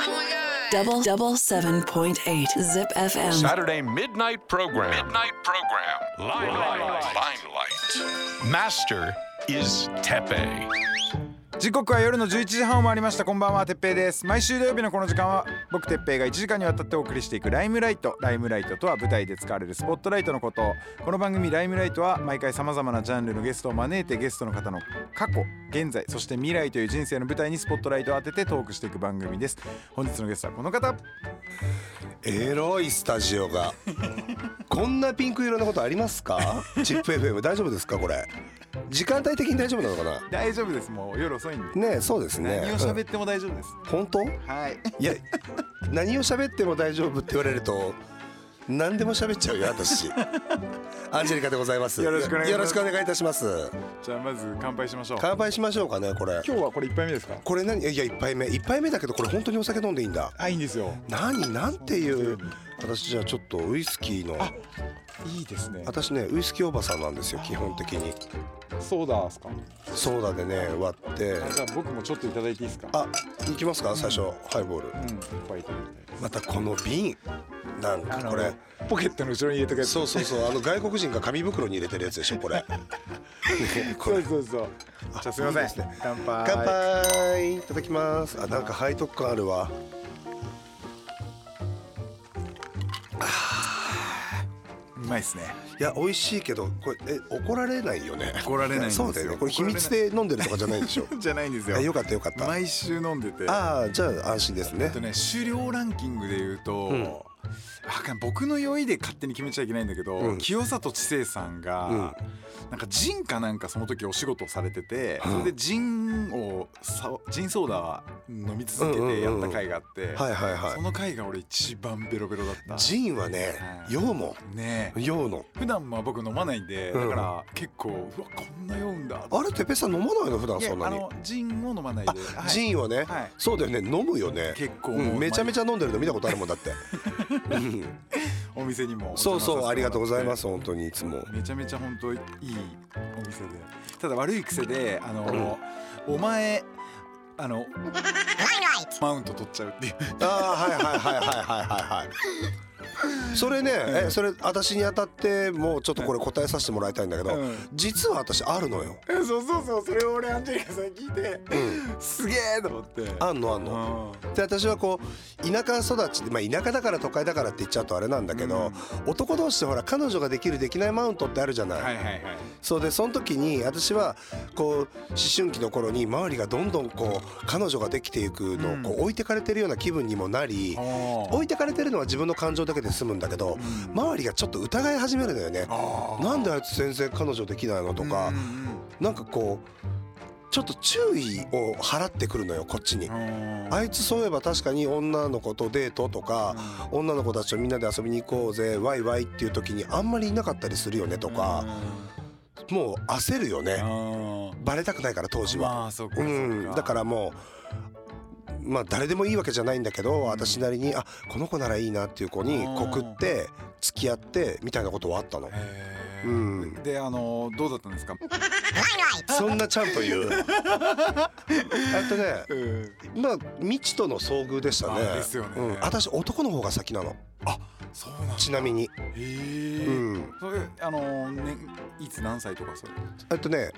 Oh double double seven point eight Zip FM. Saturday midnight program. Midnight program. Limelight. Limelight. Master is Tepe. 時刻は夜の11時半を回りました。こんばんはてっぺいです。毎週土曜日のこの時間は僕てっぺいが1時間にわたってお送りしていくライムライト。ライムライトとは舞台で使われるスポットライトのこと。この番組ライムライトは毎回さまざまなジャンルのゲストを招いてゲストの方の過去現在そして未来という人生の舞台にスポットライトを当ててトークしていく番組です。本日のゲストはこの方。エロいスタジオが こんなピンク色のことありますか？チップ FM 大丈夫ですかこれ？時間帯的に大丈夫なのかな？大丈夫です。もう夜遅いんでねえそうですね。何を喋っても大丈夫です、本当？はい。いや何を喋っても大丈夫って言われると何でも喋っちゃうよ私。アンジェリカでございます。よろしくお願いします。よろしくお願いいたします。じゃあまず乾杯しましょう。乾杯しましょうかねこれ。今日はこれ一杯目ですか？これ何？いや一杯目。一杯目だけどこれ本当にお酒飲んでいいんだ。あいいんですよ。何？なんていう私じゃあちょっとウイスキーのいいですね。私ねウイスキーおばさんなんですよ基本的に。ソーダですか？ソーダでね割って。じゃあ僕もちょっといただいていいですか？あ行きますか最初ハイボール。うんいっぱいいただいて。またこの瓶なんかこれ。ポケットの後ろに入れとくやつそうそうそうあの外国人が紙袋に入れてるやつでしょこれ。ねこれそうそうそう。じゃあすいません。乾杯。乾杯いただきます。あなんか背徳感あるわまいですね。いや美味しいけどこれえ怒られないよね？怒られないんですよ。そうだよね。これ秘密で飲んでるとかじゃないでしょ？じゃないんですよ。あよかったよかった。毎週飲んでて。ああじゃあ安心ですね。とね酒量ランキングで言うと、うん僕の酔いで勝手に決めちゃいけないんだけど、うん。清里知世さんが、うん。なんかジンかなんかその時お仕事をされてて、うん。それでジンをさジンソーダ飲み続けてやった回があって、はいはいはその回が俺一番ベロベロだった。いジンはねはい。酔うもん。酔うの。普段は僕飲まないんで、うん。だから結構うわこんな酔うんだ。あれてっぺいさん飲まないの普段そんなに？ジンを飲まないで、あはい。ジンはね。はい。そうだよね。飲むよね。結構めちゃめちゃ飲んでるの見たことあるもんだって うんお店にもそうそうありがとうございます。す本当にいつも。めちゃめちゃ本当いいお店で。ただ悪い癖であの、お前あの マウント取っちゃうっていう。ああはいはいはいはいはいはいはいそれねえそれ私に当たってもうちょっとこれ答えさせてもらいたいんだけどうん。実は私あるのよ。そうそうそう。それを俺アンジェリカさんに聞いて、すげえと思って。あんのあんの。で私はこう田舎育ちでまあ田舎だから都会だからって言っちゃうとあれなんだけど、男同士でほら彼女ができるできないマウントってあるじゃない、はいはいはい。そうでその時に私はこう思春期の頃に周りがどんどんこう彼女ができていくのをこう置いてかれてるような気分にもなり、置いてかれてるのは自分の感情だけで済むんだけど、周りがちょっと疑い始めるのよね。なんであいつ全然彼女できないのとか、なんかこうちょっと注意を払ってくるのよこっちに。あいつそういえば確かに女の子とデートとか、女の子たちとみんなで遊びに行こうぜワイワイっていう時にあんまりいなかったりするよねとか、もう焦るよね。バレたくないから当時は。うん、かだからもうまあ誰でもいいわけじゃないんだけど私なりにあこの子ならいいなっていう子に告って付き合ってみたいなことはあったの。うんであのどうだったんですか？そんなちゃんと言う。あとねうんまあ未知との遭遇でしたね。あですよねうん、私男の方が先なの。そうなんだちなみに。へえ、うん。それあのねいつ何歳とかそれ？えっとね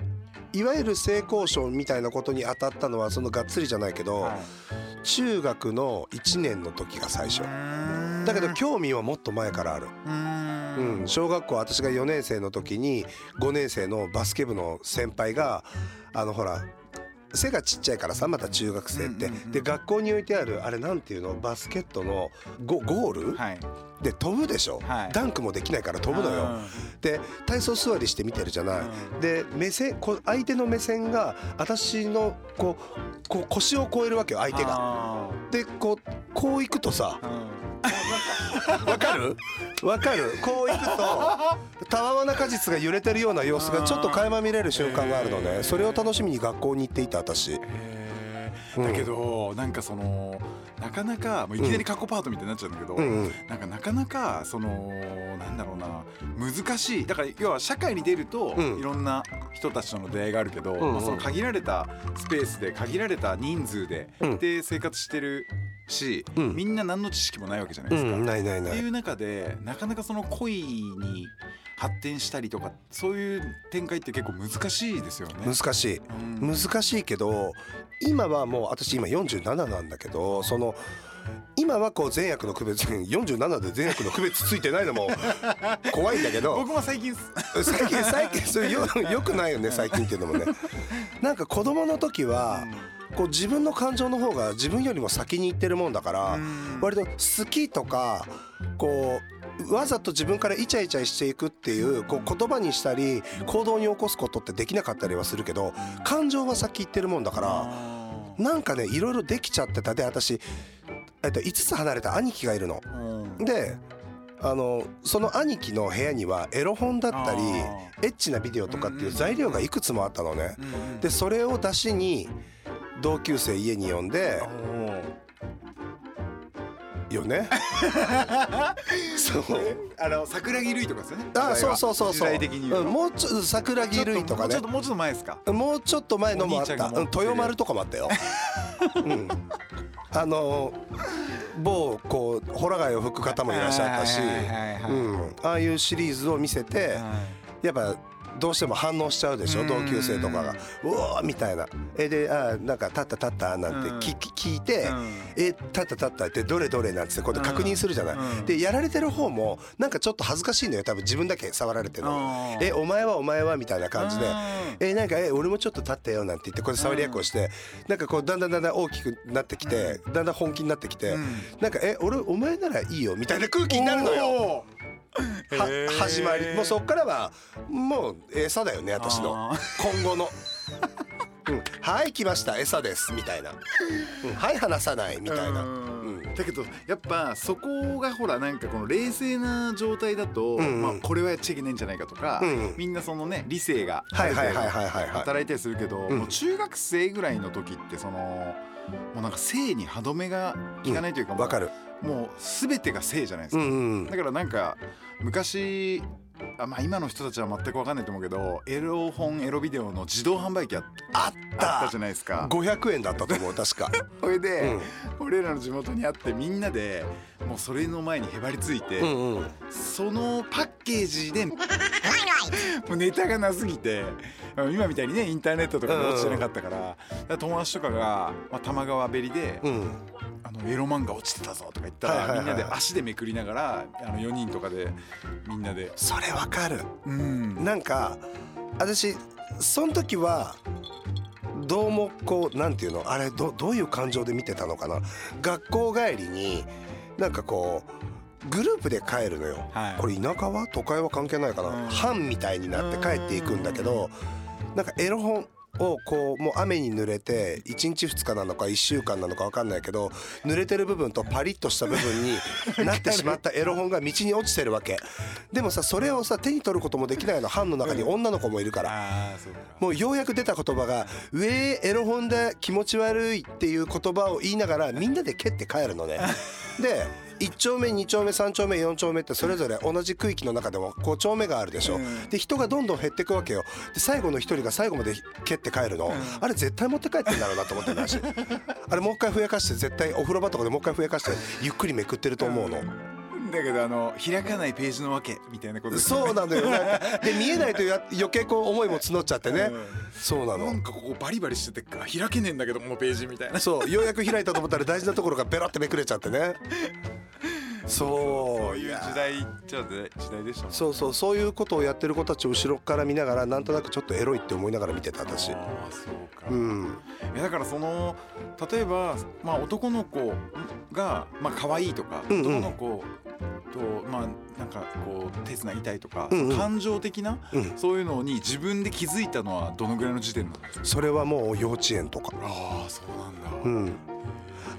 いわゆる性交渉みたいなことに当たったのはそのがっつりじゃないけど、中学の1年の時が最初。だけど興味はもっと前からある、うん、小学校私が4年生の時に5年生のバスケ部の先輩があのほら背がちっちゃいからさまた中学生って、で学校に置いてあるあれなんていうの？バスケットのゴゴール、はい。で飛ぶでしょ、はい。ダンクもできないから飛ぶのよ、で体操座りして見てるじゃない、うんで目線こう相手の目線が私のこうこう腰を越えるわけよ相手が。がでこうこう行くとさ わかる？わかる？こう行くとたわわな果実が揺れてるような様子がちょっと垣間見れる瞬間があるのねそれを楽しみに学校に行っていた私。うんだけどなんかそのなかなかもういきなり過去パートみたいになっちゃうんだけど、なんかなかなかそのなんだろうな難しい。だから要は社会に出ると、うん。いろんな人たちとの出会いがあるけど、まあ、その限られたスペースで限られた人数で、うん。で生活してるし、うん。みんな何の知識もないわけじゃないですか。うんないないない。っていう中でなかなかその恋に発展したりとかそういう展開って結構難しいですよね。難しい。うん。難しいけど今はもう私今47なんだけどその今はこう善悪の区別 47で善悪の区別ついてないのも 怖いんだけど。僕も最近最近最近それよよくないよね最近っていうのもね。なんか子供の時はこう自分の感情の方が自分よりも先に行ってるもんだからうん。割と好きとかこうわざと自分からイチャイチャしていくっていうこう言葉にしたり行動に起こすことってできなかったりはするけど感情は先行ってるもんだからあなんかねいろいろできちゃってた。で私、えっと、5つ離れた兄貴がいるの。であのその兄貴の部屋にはエロ本だったりあエッチなビデオとかっていう材料がいくつもあったのね。うん。でそれを出しに同級生家に呼んでよね？そう。あの桜木瑠衣とかですよね。あそうそうそうそう。時代的に言うんもうちょっと桜木類とかね。ちょっともうちょっと前ですか？もうちょっと前のもあった。うん豊丸とかもあったよ。うん、あの某こうホラ貝を吹く方もいらっしゃったし、ああいうシリーズを見せてやっぱどうしても反応しちゃうでしょ？うん。同級生とかが「うおー!」みたいな「えであーなんか立った立った」なんて聞き聞いてうん「え立った立った」ってどれどれなんつってこうやって確認するじゃない？うん。でやられてる方もなんかちょっと恥ずかしいのよ。多分自分だけ触られてるの。えお前はお前はみたいな感じで。うん。えなんかえ俺もちょっと立ったよなんて言ってこれ触り役をしてなんかこうだんだんだんだん大きくなってきてだんだん本気になってきてうん。なんかえ俺お前ならいいよみたいな空気になるのよ。始まり。もうそっからはもう餌だよね私の。あ今後の。うん、はい来ました餌ですみたいな、うん、はい話さないみたいな、だけどやっぱそこがほらなんかこの冷静な状態だと、んうん。まあ、これはやっちゃいけないんじゃないかとか、うんうん。みんなそのね理性が働いたりするけど、うん。もう中学生ぐらいの時ってそのもうなんか性に歯止めが効かないというか、もうわかる。もう全てが性じゃないですか、うんうん。だからなんか昔あまあ今の人たちは全く分かんないと思うけどエロ本エロビデオの自動販売機ああっあったじゃないですか。500円だったと思う確か。それで、うん。俺らの地元にあってみんなでもうそれの前にへばりついて、うんうん。そのパッケージで もうネタがなすぎて今みたいにねインターネットとかで落ちてなかったから,、だから友達とかが、まあ、玉川べりで、うんあのエロ漫画落ちてたぞとか言ったら、みんなで足でめくりながらあの4人とかでみんなで。それわかる。うん。なんか私その時はどうもこうなんていうの？あれどどういう感情で見てたのかな？学校帰りになんかこうグループで帰るのよ、はい。これ田舎は？都会は関係ないかな、うん。班みたいになって帰っていくんだけどなんかエロ本をこうもう雨に濡れて1日2日なのか1週間なのか分かんないけど濡れてる部分とパリッとした部分に なってしまったエロ本が道に落ちてるわけ。でもさそれをさ手に取ることもできないの。班の中に女の子もいるから。もうようやく出た言葉が「うえーエロ本で気持ち悪い」っていう言葉を言いながらみんなで蹴って帰るのね。で1丁目2丁目3丁目4丁目ってそれぞれ同じ区域の中でもこう丁目があるでしょ、うん。で人がどんどん減っていくわけよ。で最後の一人が最後まで蹴って帰るの、あれ絶対持って帰ってんだろうなと思ってたし あれもう一回ふやかして絶対お風呂場とかでもう一回ふやかしてゆっくりめくってると思うの。だけどあの開かないページのわけみたいなことそうなのよ。で見えないとや余計こう思いも募っちゃってね、うん。そうなの。なんかここバリバリしててあ開けねえんだけどこのページみたいな。そうようやく開いたと思ったら大事なところがベロってめくれちゃってねそういう時代じゃあ時代でしたもんそうそうそういうことをやってる子たちを後ろから見ながらなんとなくちょっとエロいって思いながら見てた私。ああそうか、うん。だからその例えば、まあ、男の子が、まあ可愛いとか、うんうん。男の子とまあなんかこう手つなぎたいとか、うんうん。感情的な、うん。そういうのに自分で気づいたのはどのぐらいの時点なんですか？それはもう幼稚園とか。ああそうなんだ、うん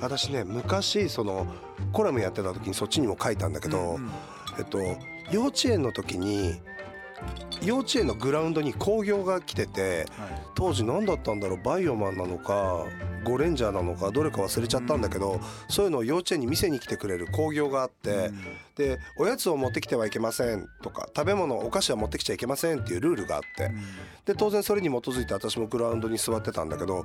私ね昔そのコラムやってた時にそっちにも書いたんだけど、うんうん。えっと幼稚園の時に幼稚園のグラウンドに工業が来てて当時何だったんだろうバイオマンなのかゴレンジャーなのかどれか忘れちゃったんだけど、そういうのを幼稚園に店に来てくれる工業があって、でおやつを持ってきてはいけませんとか食べ物お菓子は持ってきちゃいけませんっていうルールがあってで当然それに基づいて私もグラウンドに座ってたんだけど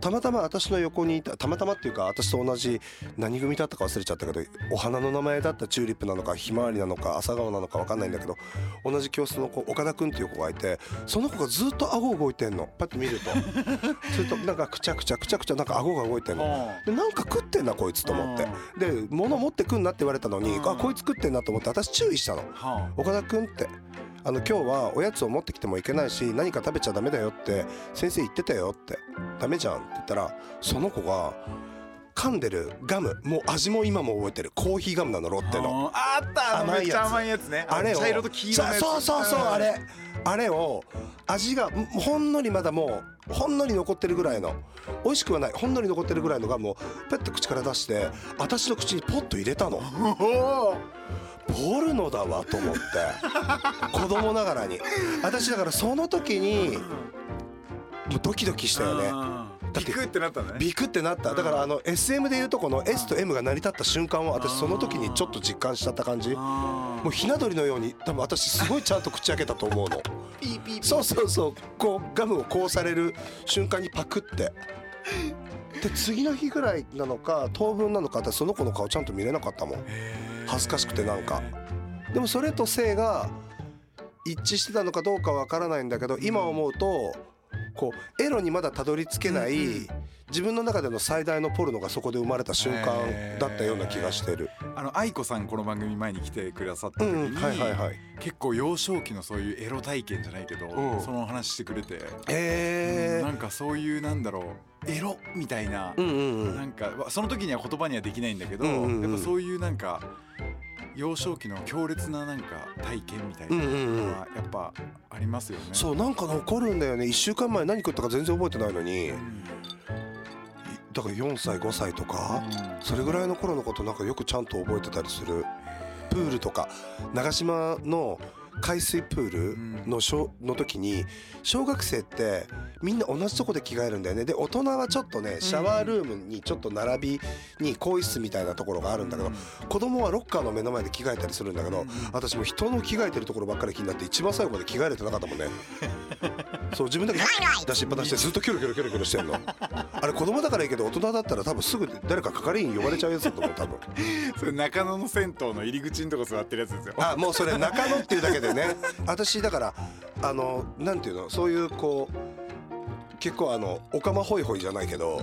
たまたま私の横にいたたまたまっていうか私と同じ何組だったか忘れちゃったけどお花の名前だったチューリップなのかひまわりなのか朝顔なのか分かんないんだけど同じ教室の子岡田君っていう子がいてその子がずっと顎動いてんの。パッと見ると。それとなんかくちゃくちゃくちゃくちゃなんか顎が動いてんの。でなんか食ってんなこいつと思って。で物持ってくんなって言われたのにあこいつ食ってんなと思って私注意したの。は岡田君って。あの今日はおやつを持ってきてもいけないし何か食べちゃダメだよって先生言ってたよって。ダメじゃんって言ったらその子が噛んでるガムもう味も今も覚えてる。コーヒーガムなのロッテの。ああった甘いやつ。めっちゃ甘いやつね。あれを茶色と黄色のやつ。そうそうそうあれ。あれを味がんほんのりまだもうほんのり残ってるぐらいの美味しくはない。ほんのり残ってるぐらいのガムをペッと口から出して私の口にポッと入れたの。ポルノだわと思って。子供ながらに。私だからその時にもうドキドキしたよねビクってなったね。ビクってなった。だからあの SM でいうとこの S と M が成り立った瞬間を私その時にちょっと実感しちゃった感じ。もうひな鳥のように多分私すごいちゃんと口開けたと思うの。そうそうそう。こうガムをこうされる瞬間にパクって。で次の日ぐらいなのか当分なのか私その子の顔ちゃんと見れなかったもん。恥ずかしくてなんか。でもそれと性が一致してたのかどうかわからないんだけど今思うとこうエロにまだたどり着けない自分の中での最大のポルノがそこで生まれた瞬間だったような気がしてる。あの愛子さんこの番組前に来てくださった時に、うんはいはいはい。結構幼少期のそういうエロ体験じゃないけど、うん。その話してくれて、えなんかそういうなんだろうエロみたいな、うんうんうん。なんかわその時には言葉にはできないんだけど、うんうんうん。やっぱそういうなんか幼少期の強烈ななんか体験みたいなうんうんうん。のはやっぱありますよね。そうなんか残るんだよね。1週間前何食ったか全然覚えてないのに。いうんだから4歳5歳とかそれぐらいの頃のことなんかよくちゃんと覚えてたりする。プールとか長島の海水プールの小の時に小学生ってみんな同じとこで着替えるんだよね。で大人はちょっとねシャワールームにちょっと並びに更衣室みたいなところがあるんだけど子供はロッカーの目の前で着替えたりするんだけど私もう人の着替えてるところばっかり気になって一番最後まで着替えれてなかったもんね そう自分だけ出しっぱなしでずっとキョロキョロキョロキョロしてんの。あれ子供だからいいけど大人だったら多分すぐ誰か係員呼ばれちゃうやつだと思う多分。それ中野の銭湯の入り口のとこ座ってるやつですよ。あもうそれ中野っていうだけでね。私だからあのなんていうのそういうこう結構あのおかまホイホイじゃないけど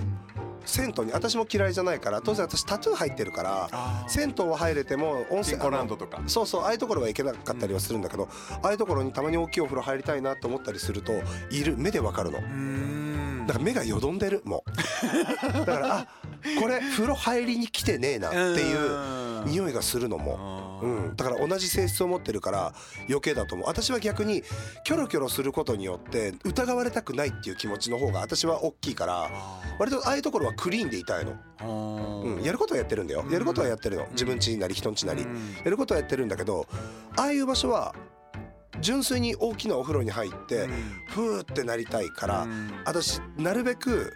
銭湯に私も嫌いじゃないから当然私タトゥー入ってるから銭湯は入れても温泉ランドとか。そうそうああいうところは行けなかったりはするんだけど、ああいうところにたまに大きいお風呂入りたいなと思ったりするといる目でわかるの。うーん。だから目がよどんでるもう。だからあ これ風呂入りに来てねえなっていう匂いがするのも、うん、だから同じ性質を持ってるから余計だと思う。私は逆にキョロキョロすることによって疑われたくないっていう気持ちの方が私は大きいから割とああいうところはクリーンでいたいの、うん、やることはやってるんだよ。やることはやってるの。自分家なり人ん家なり。やることはやってるんだけどああいう場所は純粋に大きなお風呂に入ってふーってなりたいから私なるべく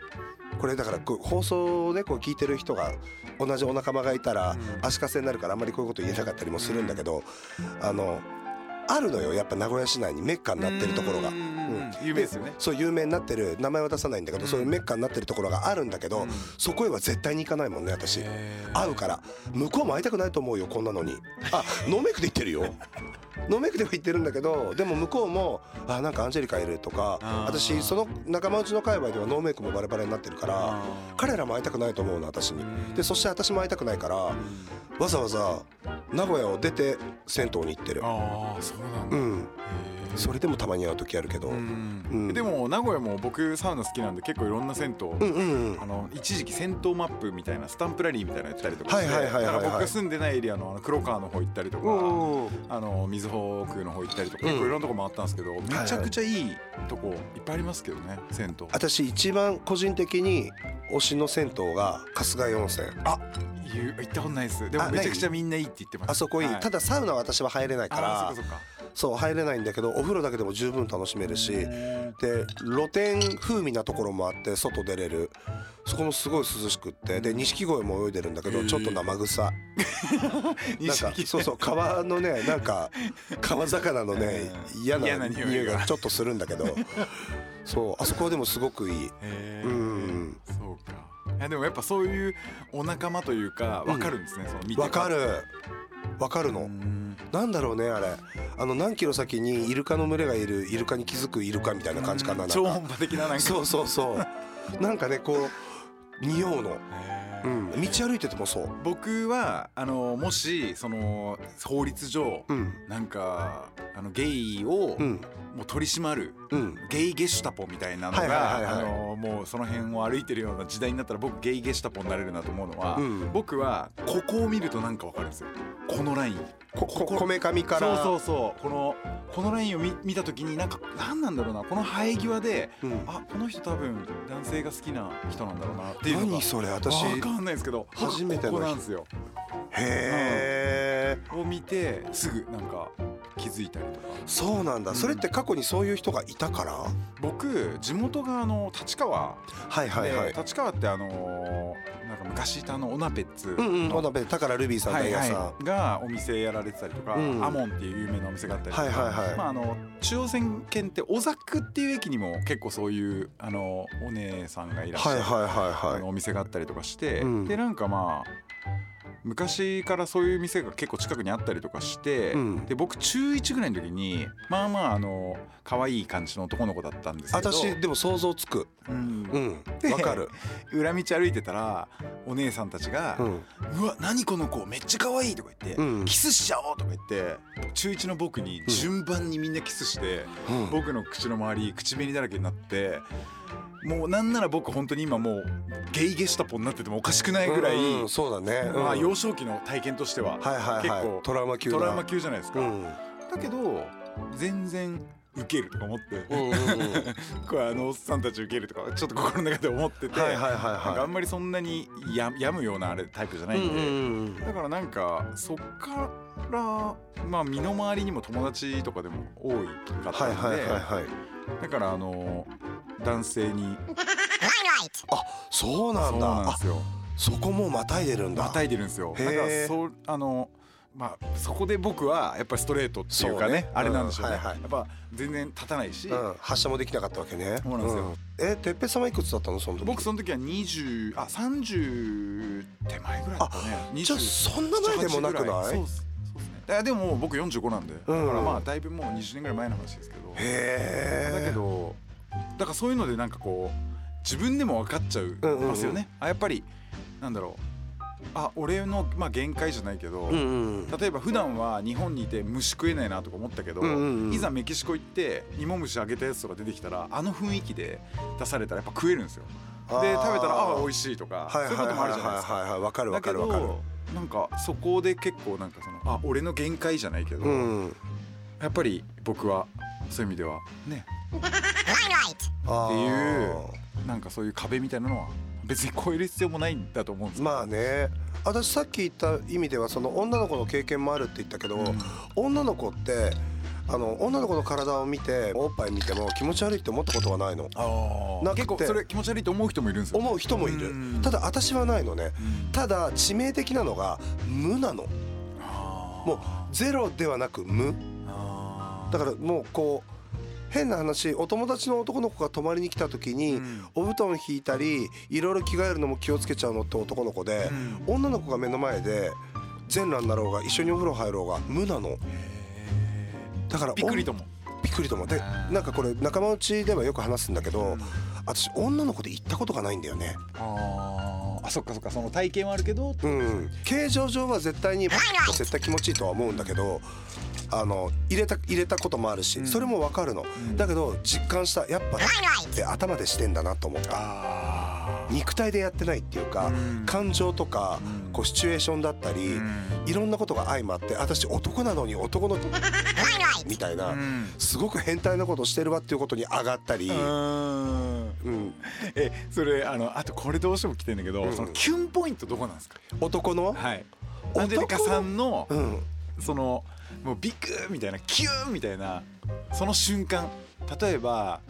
これだから放送をねこう聞いてる人が同じお仲間がいたら足かせになるからあんまりこういうこと言えなかったりもするんだけどあのあるのよやっぱ名古屋市内にメッカになってるところが。有名ですよね。そう有名になってる名前は出さないんだけどそういうメッカになってるところがあるんだけどそこへは絶対に行かないもんね私。会うから。向こうも会いたくないと思うよこんなのに。あノーメイクで言ってるよ。ノーメイクでは言ってるんだけどでも向こうもあなんかアンジェリカいるとか私その仲間内の界隈ではノーメイクもバレバレになってるから彼らも会いたくないと思うの私に。でそして私も会いたくないからわざわざ名古屋を出て銭湯に行ってる。ああそうなんだ。うんそれでもたまに会う時あるけど。でも名古屋も僕サウナ好きなんで結構いろんな銭湯、あの一時期銭湯マップみたいなスタンプラリーみたいなのやったりとかして僕が住んでないエリアのあの黒川の方行ったりとか、うんあの水穂区の方行ったりとか、うん。結構いろんなとこ回ったんですけど、めちゃくちゃいいとこいっぱいありますけどね銭湯。私一番個人的に推しの銭湯が春日井温泉。あ行ったことないです。でもあめちゃくちゃみんないいって言ってます。あそこいい、はただサウナは私は入れないかあらーそう入れないんだけどお風呂だけでも十分楽しめるしで露天風味なところもあって外出れる。そこもすごい涼しくってで錦鯉も泳いでるんだけどちょっと生臭 なんかそうそう川のねなんか川魚のね嫌嫌なな匂いが。がちょっとするんだけど。そうあそこはでもすごくいい。うん。そうか。いやでもやっぱそういうお仲間というかわかるんですね、その見てわかるわかるの？うん。なんだろうねあれ。あの何キロ先にイルカの群れがいるイルカに気づくイルカみたいな感じかな超音波的ななんか。そうそうそう。なんかねこう匂うの、うん、道歩いててもそう。僕はあのもしその法律上、うん。なんかあのゲイをうんもう取り締まる、うん。ゲイゲシュタポみたいなのが、もうその辺を歩いてるような時代になったら僕ゲイゲシュタポになれるなと思うのは、うん。僕はここを見るとなんかわかるんですよ。このライン。こここめかみから。そうそうそう。このこのラインを見見た時になんか何なんだろうな。この生え際で、うん。あこの人多分男性が好きな人なんだろうなっていうのが何それ私。わかんないですけど初めてのここなんですよ。へえを見てすぐなんか気づいたりとか。そうなんだ、うん。それって過去にそういう人がいたから？僕地元があの立川。はいはいはい。で立川ってあのーなんか昔いたあのオナペッツ。うんうんのお鍋宝ルビーさんはい大家さん、はい、がお店やられてたりとか、うんアモンっていう有名なお店があったりとか、はいはいはい。まあ、あの中央線圏って小ザクっていう駅にも結構そういうあのお姉さんがいらっしゃる、はいはいはいあはいのお店があったりとかして、うんでなんかまあ昔からそういう店が結構近くにあったりとかして、うん。で僕中1ぐらいの時にまあまああの可愛い感じの男の子だったんですけど。私でも想像つく。うん。うん。わかる裏道歩いてたらお姉さんたちがう「うんわ何この子めっちゃ可愛いとか言って、うん。キスしちゃおうとか言って中1の僕に順番にみんなキスして、うん。僕の口の周り口紅だらけになってもうなんなら僕本当に今もうゲイゲシュタポになっててもおかしくないぐらい、うんうんそうだね、うん。まあ、幼少期の体験としては、はいはいはい結構トラウマ級だトラウマ級じゃないですか、うん。だけど全然ウケるとか思って、うんうんうん。これあのおっさんたちウケるとかちょっと心の中で思ってて、はいはいはいはい。なんかあんまりそんなにや病むようなあれタイプじゃないんで、うんうんうんだからなんかそっからまあ身の回りにも友達とかでも多いかったんで、はいはいはいはい。だからあの男性に。あそうなんそうだあなんですよ。そこもうまたいでるんだ。またいでるんですよ。だからそうあのまあそこで僕はやっぱりストレートっていうかねね。あれなんでしょうね、うんはいはい。やっぱ全然立たないし、うん、発射もできなかったわけね。そうなんですよ。ん。えてっぺいさんはいくつだったのその時？僕その時は20あ30手前ぐらいだったね。20じゃあそんな前でもなくない？そうっすね。でももう僕45なんで、うん。だからまあだいぶもう20年ぐらい前の話ですけど。へえだけどだからそういうのでなんかこう自分でも分かっちゃううんうんうん。ますよね、あやっぱりなんだろう。あ俺のまあ限界じゃないけど、うんうん例えば普段は日本にいて虫食えないなとか思ったけど、うんうんうん。いざメキシコ行って芋虫あげたやつとか出てきたらあの雰囲気で出されたらやっぱ食えるんですよ。で食べたらあ美味しいとか、はいそういうこともあるじゃないですか。はいはいはいかるわだけかるわかる。どなんかそこで結構なんかそのあ俺の限界じゃないけど、うん。やっぱり僕はそういう意味ではね。あ っていうー。なんかそういう壁みたいなのは別に超える必要もないんだと思うんですまあね。私さっき言った意味ではその女の子の経験もあるって言ったけど、うん。女の子ってあの女の子の体を見ておっぱい見ても気持ち悪いって思ったことはないの。あな結構それ気持ち悪いと思う人もいるんですよ。思う人もいる。うん。ただ私はないのね。うん。ただ致命的なのが無なの。もうゼロではなく無。だからもうこう変な話お友達の男の子が泊まりに来た時に、うん。お布団引いたりいろいろ着替えるのも気をつけちゃうのって男の子で、女の子が目の前で全裸になろうが一緒にお風呂入ろうが無なの。だからびっくりとも。びっくりとも。でなんかこれ仲間内ではよく話すんだけど、私女の子で行ったことがないんだよね。あーあそっかそっかその体験はあるけどうん。形状上は絶対に絶対気持ちいいとは思うんだけどあの入れた入れたこともあるし、うん。それもわかるの、ん。だけど実感したやっぱって頭でしてんだなと思った。あ肉体でやってないっていうか、うん。感情とか、うん。こうシチュエーションだったり、いろんなことが相まって私男なのに男の みたいな、うん。すごく変態なことしてるわっていうことに上がったり、うん。うん、えそれあのあとこれどうしても来てんだけど、うん。そのキュンポイントどこなんですか？男の、はい。男アンジェリカさんのうん、そのもうビッグみたいなキューンみたいなその瞬間。例えば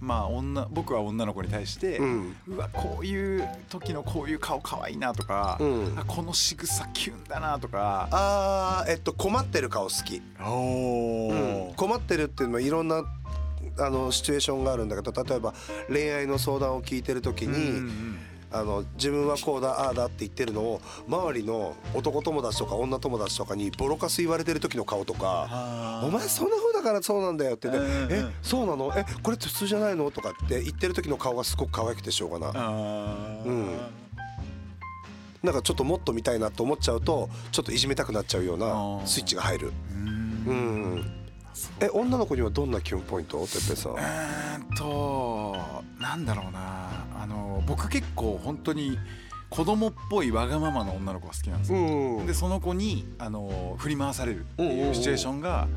まあ女僕は女の子に対して、ううんわこういう時のこういう顔可愛いなとか、うん。あこの仕草キュンだなとか。あーえっと困ってる顔好き、おうん。困ってるっていうのはいろんなあのシチュエーションがあるんだけど例えば恋愛の相談を聞いてる時に、あの自分はこうだああだって言ってるのを周りの男友達とか女友達とかにボロカス言われてる時の顔とかあ「お前そんな風だからそうなんだよ」ってねうんうん「えそうなの？えこれって普通じゃないの?」とかって言ってる時の顔がすごく可愛くてしょうがない。あうん。なんかちょっともっと見たいなと思っちゃうとちょっといじめたくなっちゃうようなスイッチが入る。うん。うんえ女の子にはどんなキュンポイント？てっぺいさん。うーんとなんだろうな。あの僕結構本当に子供っぽいわがままな女の子が好きなんですよ、うんでその子にあの振り回されるっていうシチュエーションが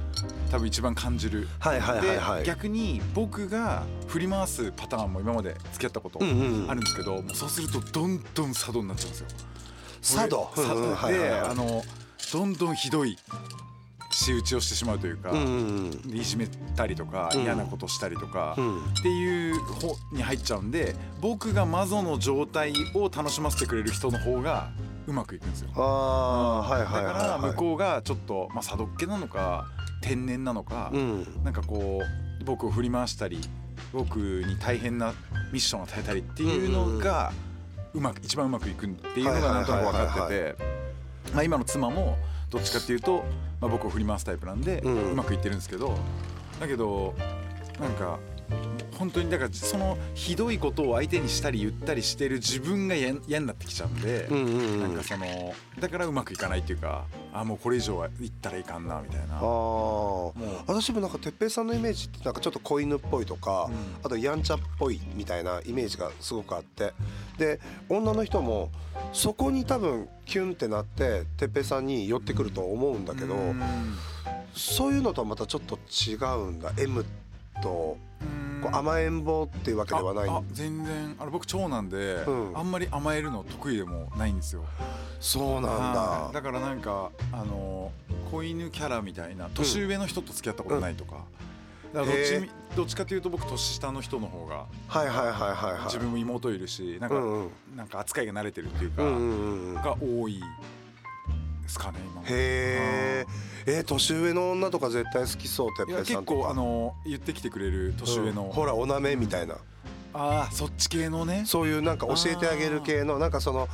多分一番感じる。はいはいはいはい。で逆に僕が振り回すパターンも今まで付き合ったことあうんうん。るんですけど、もうそうするとどんどん佐渡になっちゃうんですよ。佐渡俺うんうんはいはいではい。あのどんどんひどい仕打ちをしてしまうというか、いじめたりとかうん。嫌なことしたりとか、うん。っていう方に入っちゃうんで僕がマゾの状態を楽しませてくれる人の方がうまくいくんですよ。ああはいはいはいだからはい向こうがちょっと、まあ、佐渡っ気なのか天然なのか、うん。なんかこう僕を振り回したり僕に大変なミッションを与えたりっていうのがうまく一番うまくいくっていうのがなんとなく分かっててまあ今の妻もどっちかっていうと、まあ、僕を振り回すタイプなんでうまくいってるんですけどだけどなんか本当にだからそのひどいことを相手にしたり言ったりしてる自分が嫌嫌になってきちゃうんで。なんかそのだからうまくいかないっていうかあもうこれ以上は言ったらいかんなみたいな。あー。もう。私もなんか哲平さんのイメージってなんかちょっと子犬っぽいとか、うん。あとやんちゃっぽいみたいなイメージがすごくあってで女の人もそこに多分キュンってなって哲平さんに寄ってくると思うんだけど、うん。そういうのとはまたちょっと違うんだ。M とうんこう甘えん坊っていうわけではない。全然。あの僕長男で、うん。あんまり甘えるの得意でもないんですよ。そうなんはい。だだからなんかあの子犬キャラみたいな年上の人と付き合ったことないとか,、どっちどっちかというと僕年下の人の方がはいはいはいはいはい。自分も妹いるしなんか、うんうん。なんか扱いが慣れてるっていうか、うんうんうんうん。が多いですかね今もへええー年上の女とか絶対好きそう哲いや平さんとか。結構あの言ってきてくれる年上の、うんほらおなめみたいな、ああそっち系のね。そういうなんか教えてあげる系のなんかその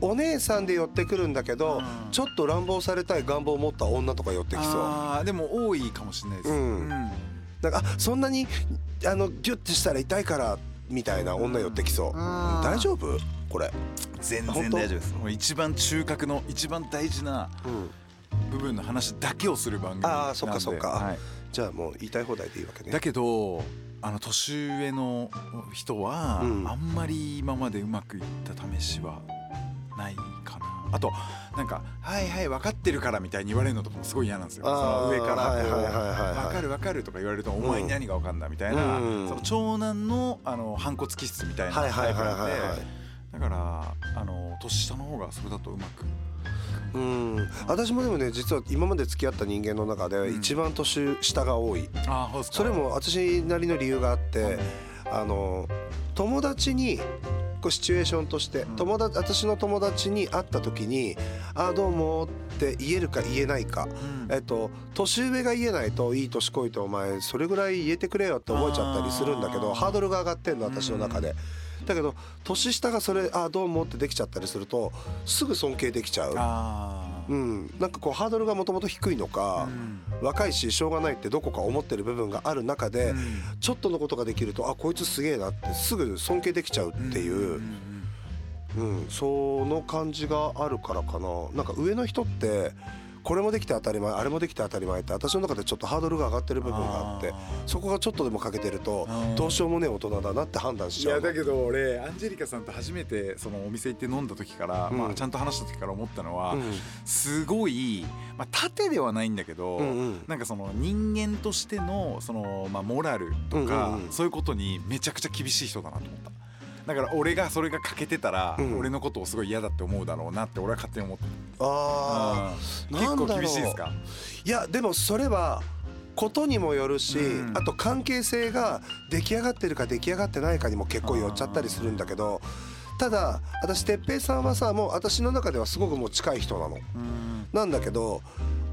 お姉さんで寄ってくるんだけどうん。ちょっと乱暴されたい願望を持った女とか寄ってきそう。あーでも多いかもしれないです、うん。なんかあそんなにあのギュッてしたら痛いからみたいな女寄ってきそう、うん。大丈夫？これ、全然大丈夫です。もう一番中核の一番大事なうん、部分の話だけをする番組あーそっかそっか。はい。じゃあもう言いたい放題でいいわけね。だけどあの年上の人は、うん。あんまり今までうまくいった試しはないかな。あとなんか「はいはい分かってるから」みたいに言われるのとかもすごい嫌なんですよ。その上から分かる分かる」とか言われると「お前に何が分かんだ」みたいな、うん。その長男のあの反骨気質みたいなタイプなんでだからあの年下の方がそれだとうまくうん。私もでもね実は今まで付き合った人間の中で一番年下が多い、ああそれも私なりの理由があってあの友達にこうシチュエーションとして、ん。友達私の友達に会った時に「あどうも」って言えるか言えないか、うん。えっと年上が言えないと「いい年こいてお前それぐらい言えてくれよ」って思えちゃったりするんだけどハードルが上がってんの私の中で。だけど年下がそれ「あどうも」ってできちゃったりするとすぐ尊敬できちゃう。うん、なんかこうハードルがもともと低いのか、うん。若いししょうがないってどこか思ってる部分がある中で、うん。ちょっとのことができるとあこいつすげえなってすぐ尊敬できちゃうっていう、ん。うん。その感じがあるからかな。なんか上の人ってこれもできて当たり前あれもできて当たり前って私の中でちょっとハードルが上がってる部分があってそこがちょっとでも欠けてるとうんどうしようもねえ大人だなって判断しいちゃうの。やだけど俺アンジェリカさんと初めてそのお店行って飲んだ時から、うん。まあ、ちゃんと話した時から思ったのは、うん。すごい、まあ、縦ではないんだけど、うんうん。なんかその人間としてのその、まあ、モラルとか、うんうんうん。そういうことにめちゃくちゃ厳しい人だなと思った。だから俺がそれが欠けてたら、うん。俺のことをすごい嫌だって思うだろうなって俺は勝手に思ってる。あうん。なんだろう。結構厳しいですか？いやでもそれはことにもよるし、うん。あと関係性が出来上がってるか出来上がってないかにも結構寄っちゃったりするんだけどただ私哲平さんはさもう私の中ではすごくもう近い人なの。うん。なんだけど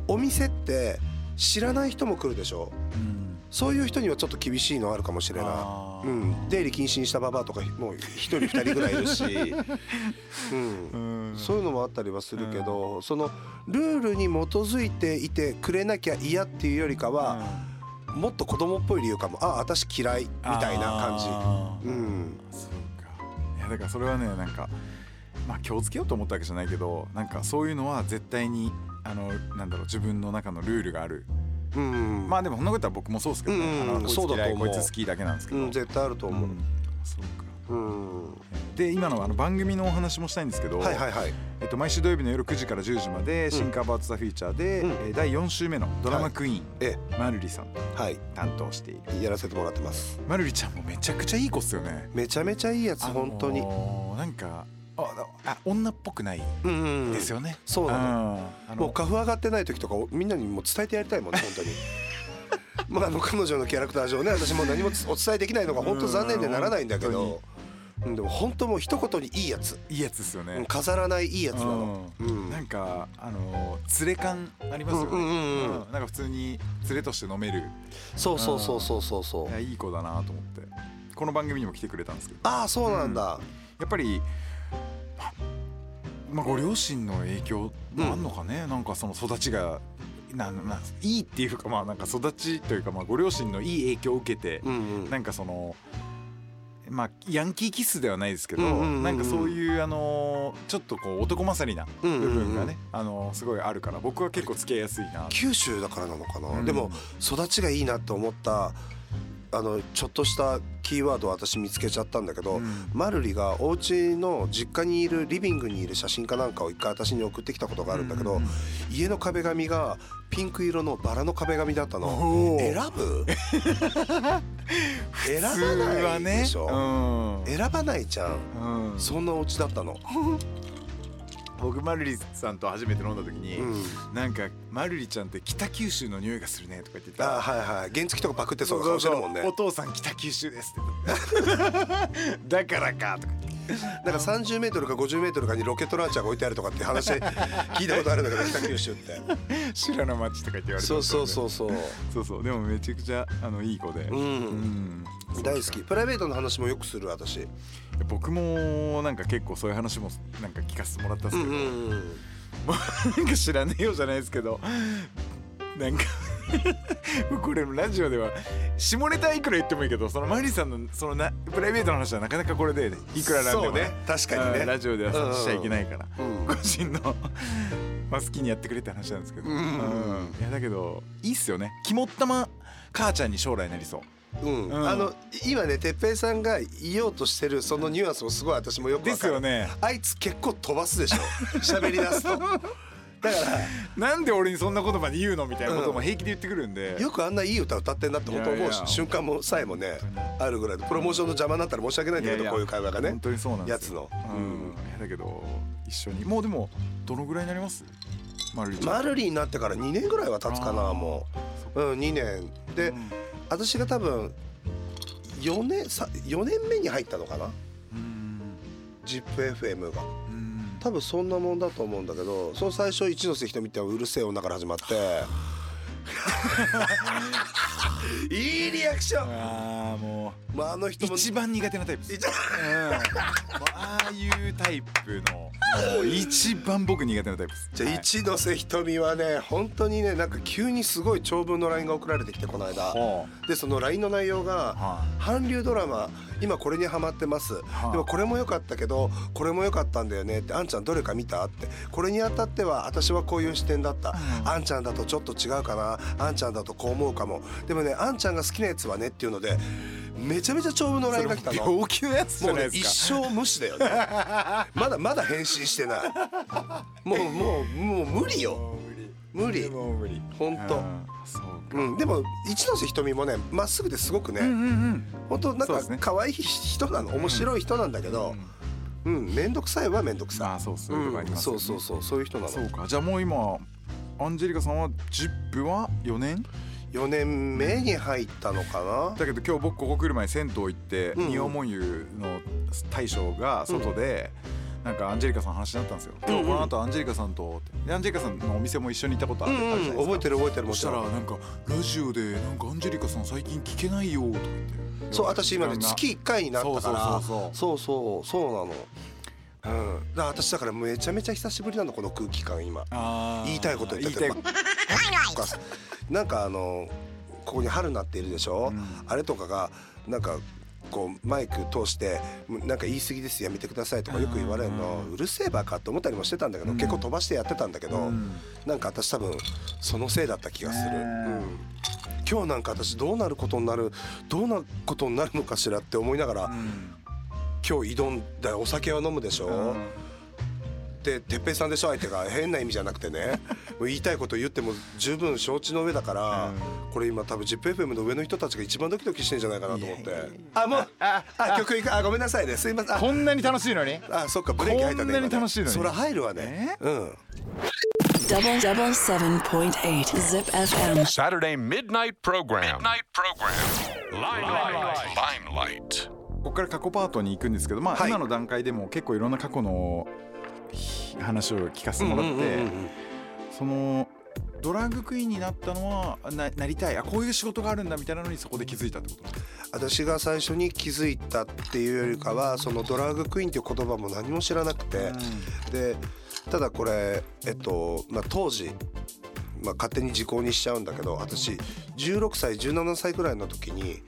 お店って知らない人も来るでしょ？うんそういう人にはちょっと厳しいのあるかもしれない。うん、出入り禁止にしたババアとかもう一人二人ぐらいいるし、うん。う、ん。そういうのもあったりはするけど、そのルールに基づいていてくれなきゃ嫌っていうよりかは、もっと子供っぽい理由かも。あ私嫌いみたいな感じ。うん。そうか。いやだからそれはねなんかまあ気をつけようと思ったわけじゃないけどなんかそういうのは絶対にあのなんだろう自分の中のルールがあるうん、まあでもそんなことは僕もそうですけどね、うん。そうこいつ好きだけなんですけど、うん、絶対あると思う。うん。そうか。うん、で今のあの番組のお話もしたいんですけど、はいはいはい。えっと、毎週土曜日の夜9時から10時まで「シンカーバーツ・ザ・フューチャーで」うん。えー第4週目のドラマクイーン、えマルリさんはい。担当している。やらせてもらってます。マルリちゃんもめちゃくちゃいい子っすよね。めちゃめちゃいいやつ本当に。あのーなんかああ女っぽくないですよね、そうなの。うん。あの。もう花粉上がってない時とかみんなにもう伝えてやりたいもんね 本当に。まああの彼女のキャラクター上ね私も何もお伝えできないのが本当残念でならないんだけど、うん、でも本当もう一言にいいやつ、いいやつですよね、うん飾らないいいやつなの。ううん。んなんかあのー連れ感ありますよね、うんうんうんうん。うん。なんか普通に連れとして飲める。そうそうそうそうそうそう。いやいい子だなと思って。この番組にも来てくれたんですけど。ああそうなんだ、やっぱりままあご両親の影響もあんのかね、なんかその育ちがなないいっていうかまあなんか育ちというかまあご両親のいい影響を受けて、うんうん。なんかそのまあヤンキー気質ではないですけど、うんうんうんうん。なんかそういうあのちょっとこう男勝りな部うんうんうん。分がね、あのすごいあるから僕は結構付き合いやすいな。九州だからなのかな、うん。でも育ちがいいなって思ったあのちょっとしたキーワードを私見つけちゃったんだけど、うん。マルリがお家の実家にいるリビングにいる写真かなんかを一回私に送ってきたことがあるんだけど、うん。家の壁紙がピンク色のバラの壁紙だったの。選ぶ？選ばなはいねでしょ、うん。選ばないじゃん。そんなお家だったの、僕マルリさんと初めて飲んだ時に、うん、なんかマルリちゃんって北九州の匂いがするねとか言ってた。あはいはい原付とかパクってそうな顔してるもんね。お父さん北九州ですって。だからかとかなんか30メートルか50メートルかにロケットランチャーが置いてあるとかって話聞いたことあるんだけど北九州って。修羅の町とか言って言われてそうそうそううそう。そうそう。でもめちゃくちゃあのいい子で、うん。うん。大好き。プライベートの話もよくする私。僕もなんか結構そういう話もなんか聞かせてもらったんですけど、ん なんか知らねえよじゃないですけど。なんか これラジオでは下ネタいくら言ってもいいけどそのマリさんのそのなプライベートの話はなかなかこれでいくらなんでもそうね。確かにね。うんラジオではさしちゃいけないから、うん個人の まあ好きにやってくれって話なんですけど、うんいやだけどいいっすよね。肝っ玉母ちゃんに将来なりそう。うん。うん。あの今ね哲平さんが言おうとしてるそのニュアンスもすごい私もよくわでかる。すよね。あいつ結構飛ばすでしょ。喋り出すと だからなんで俺にそんなことまで言うのみたいなことも平気で言ってくるんで、よくあんないい歌歌ってんなって本当思う瞬間もさえもねあるぐらいで。プロモーションの邪魔になったら申し訳ないんだけどこういう会話がね。本当にそうなんですよ。やつの。うん、だけど一緒に。もうでもどのぐらいになります？マルリマルリになってから2年ぐらいは経つかなもう。うん2年。でうん。私が多分4年さ4年目に入ったのかな？うん。ZIPFM がうん多分そんなもんだと思うんだけどその最初一ノ瀬瞳ってうるせえ女から始まって。いいリアクション。ああもまああのう人も一番苦手なタイプです。一うん。ああいうタイプの 一番僕苦手なタイプです。じゃあはい。一ノ瀬瞳はね本当にねなんか急にすごい長文の LINE が送られてきてこの間。はでその LINE の内容がは韓流ドラマ今これにハマってます、あでもこれも良かったけどこれも良かったんだよねってあんちゃんどれか見たって。これにあたっては私はこういう視点だった、うん。あんちゃんだとちょっと違うかな。あんちゃんだとこう思うかも。でもねあんちゃんが好きなやつはねっていうのでめちゃめちゃ長文の LINE が来たの。病気のやつじゃないです一か生無視だよね。まだまだ返信してない。もうもうもう無理よ無理。でも無理。ほんとうん。そうか。うん、でも一ノ瀬瞳もねまっすぐですごくね、うんうんうん。本当なんか可愛い人なの面白い人なんだけどうん。面倒、くさいは面倒くさい。ああそうそういうとこありますよね。そうそうそうそういう人なの。そうか。じゃあもう今アンジェリカさんは ZIP は4年？4年目に入ったのかな。だけど今日僕ここ来る前に銭湯行ってうん。うん仁王門湯の大将が外でなんかアンジェリカさんの話になったんですよ。今日この後アンジェリカさんとアンジェリカさんのお店も一緒に行ったことあるうんうん。あるじゃないですか覚えてる覚えてる。もそしたらなんかラジオでなんかアンジェリカさん最近聞けないよとか言って。そう私今ね月1回になったから。そうそうそうそう。そうそうなの。うん。だから私だからめちゃめちゃ久しぶりなのこの空気感今。言いたいこと言ってて。言いたい。なんかあのここに春菜っているでしょ、うん。あれとかがなんかこうマイク通して「なんか言い過ぎですやめてください」とかよく言われるのうるせえばかって思ったりもしてたんだけど、うん。結構飛ばしてやってたんだけど、うん。なんか私多分そのせいだった気がする、ねうん、今日なんか私どうなることになるどうなることになるのかしらって思いながら、うん。今日挑んだお酒は飲むでしょ、うんで哲平さんでしょ相手が。変な意味じゃなくてね。もう言いたいこと言っても十分承知の上だから、これ今多分 ZIPFM の上の人たちが一番ドキドキしてんじゃないかなと思って。あもうあ曲いく。あごめんなさいね。すいません。あこんなに楽しいのに？あそっかブレーキ入ったねこんなに楽しいのに？そら入るわね。うん。Double double seven point eight Zip FM. Saturday midnight program. Midnight program. Limelight. Limelight. ここから過去パートに行くんですけどまあ、はい。今の段階でも結構いろんな過去のひ話を聞かせてもらって、うんうんうんうんそのドラッグクイーンになったのはななりたいあこういう仕事があるんだみたいなのにそこで気づいたってこと私が最初に気づいたっていうよりかはそのドラッグクイーンっていう言葉も何も知らなくて、でただこれえっと、まあ、当時、まあ、勝手に時効にしちゃうんだけど私16歳17歳くらいの時に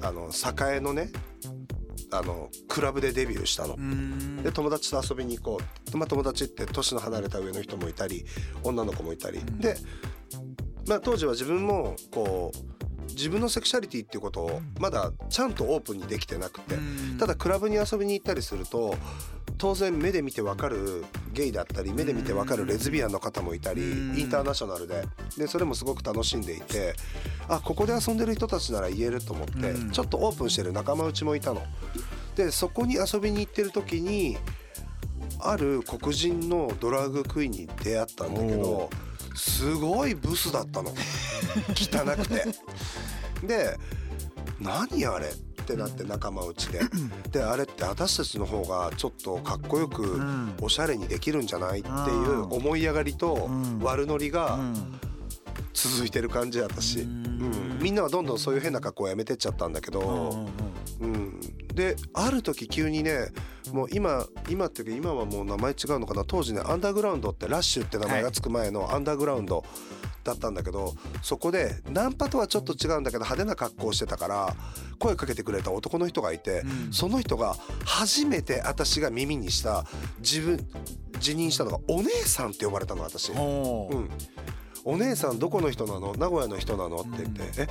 あの栄のねあのクラブでデビューしたの。うん。で友達と遊びに行こう。まあ、友達って年の離れた上の人もいたり女の子もいたり、で、まあ、当時は自分もこう自分のセクシャリティっていうことをまだちゃんとオープンにできてなくて、うん。ただクラブに遊びに行ったりすると当然目で見てわかるゲイだったり目で見てわかるレズビアンの方もいたりうん。インターナショナルで。でそれもすごく楽しんでいてあここで遊んでる人たちなら言えると思ってうん。ちょっとオープンしてる仲間内もいたの。でそこに遊びに行ってる時にある黒人のドラッグクイーンに出会ったんだけどすごいブスだったの。汚くて。で何あれってなって仲間内で。であれって私たちの方がちょっとかっこよくん。おしゃれにできるんじゃないっていう思い上がりとん。悪ノリがうん。続いてる感じ私、うん、みんなはどんどんそういう変な格好をやめてっちゃったんだけど、うん、である時急にねもう今今っていうか今はもう名前違うのかな？当時ねアンダーグラウンドってラッシュって名前がつく前のアンダーグラウンドだったんだけどそこでナンパとはちょっと違うんだけど派手な格好をしてたから声かけてくれた男の人がいて、うん。その人が初めて私が耳にした自分辞任したのがお姉さんって呼ばれたの私。うん、お姉さんどこの人なの？名古屋の人なの？って言って、え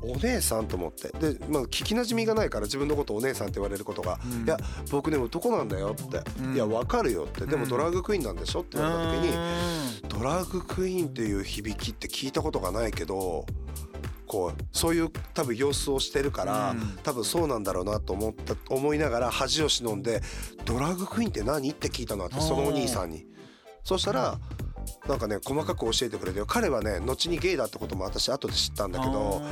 お姉さんと思って。で、まあ、聞きなじみがないから自分のことお姉さんって言われることが「うん。いや僕ね男なんだよ」って「うん。いやわかるよ」って「でもうん。ドラッグクイーンなんでしょ?」って言われた時にうん。ドラッグクイーンっていう響きって聞いたことがないけどこうそういう多分様子をしてるから、うん。多分そうなんだろうなと思った思いながら恥を忍んで「ドラッグクイーンって何?」って聞いたの私そのお兄さんに。そしたらなんかね細かく教えてくれて彼はね後にゲイだってことも私後で知ったんだけど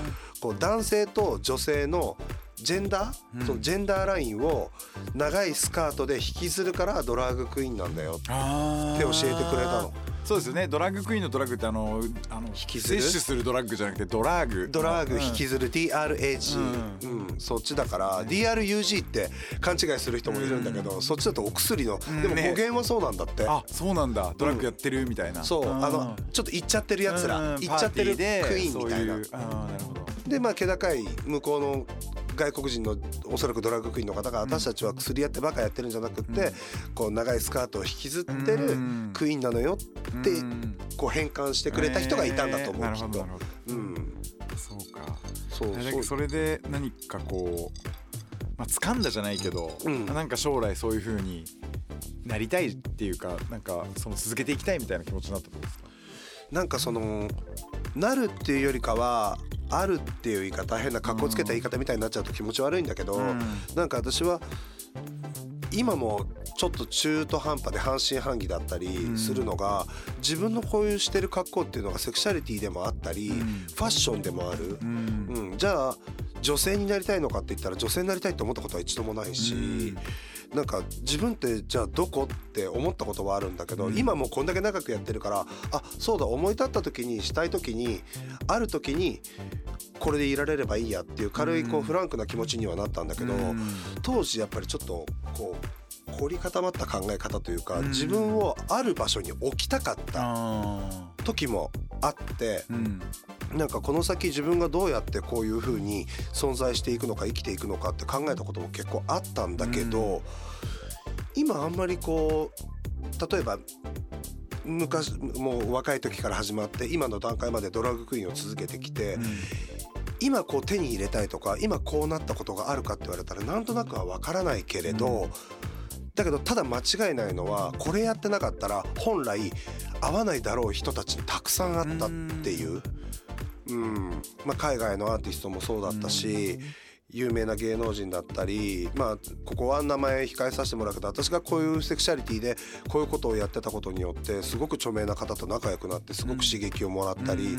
こう男性と女性のジェンダー、うん。そのジェンダーラインを長いスカートで引きずるからドラッグクイーンなんだよって教えてくれたのそうですよね。ドラッグクイーンのドラッグってあのあのきずる？摂取するドラッグじゃなくてドラッグ。ドラッグうん。引きずる。DRAG、うん。そっちだから DRUG って勘違いする人もいるんだけど、そっちだとお薬の、でもね。語源はそうなんだって、あそうなんだ。ドラッグやってるみたいな、そう、ん。あのちょっと行っちゃってるやつら、うん。行っちゃってるクイーンみたいな。なるほど。でまあ気高い向こうの外国人のおそらくドラッグクイーンの方が私たちは薬やってバカやってるんじゃなくって、こう長いスカートを引きずってるうんクイーンなのよってうん。こう変換してくれた人がいたんだと思う、えーなるきっと。ほどなるほど。うん。そうか。そうそれで何かこうまあ掴んだじゃないけど、うん。なんか将来そういう風になりたいっていうかなんかその続けていきたいみたいな気持ちになったんですか？なんかそのなるっていうよりかはあるっていう言い方変な格好つけた言い方みたいになっちゃうと気持ち悪いんだけど、うん。なんか私は今もちょっと中途半端で半信半疑だったりするのが、自分のこういうしてる格好っていうのがセクシャリティでもあったり、ん。ファッションでもある、うん。うん、じゃあ女性になりたいのかって言ったら女性になりたいと思ったことは一度もないし、なんか自分ってじゃあどこって思ったことはあるんだけど、今もうこんだけ長くやってるからあそうだ思い立った時にしたい時にある時にこれでいられればいいやっていう軽いこうフランクな気持ちにはなったんだけど、当時やっぱりちょっとこう凝り固まった考え方というか、うん。自分をある場所に置きたかったあ時もあってーうん。なんかこの先自分がどうやってこういう風に存在していくのか生きていくのかって考えたことも結構あったんだけど、今あんまりこう例えば昔もう若い時から始まって今の段階までドラッグクイーンを続けてきて、今こう手に入れたいとか今こうなったことがあるかって言われたらなんとなくは分からないけれど、だけどただ間違いないのはこれやってなかったら本来会わないだろう人たちにたくさんあったっていう、うん。まあ、海外のアーティストもそうだったし。有名な芸能人だったりまあここは名前控えさせてもらうけど私がこういうセクシャリティでこういうことをやってたことによってすごく著名な方と仲良くなってすごく刺激をもらったり、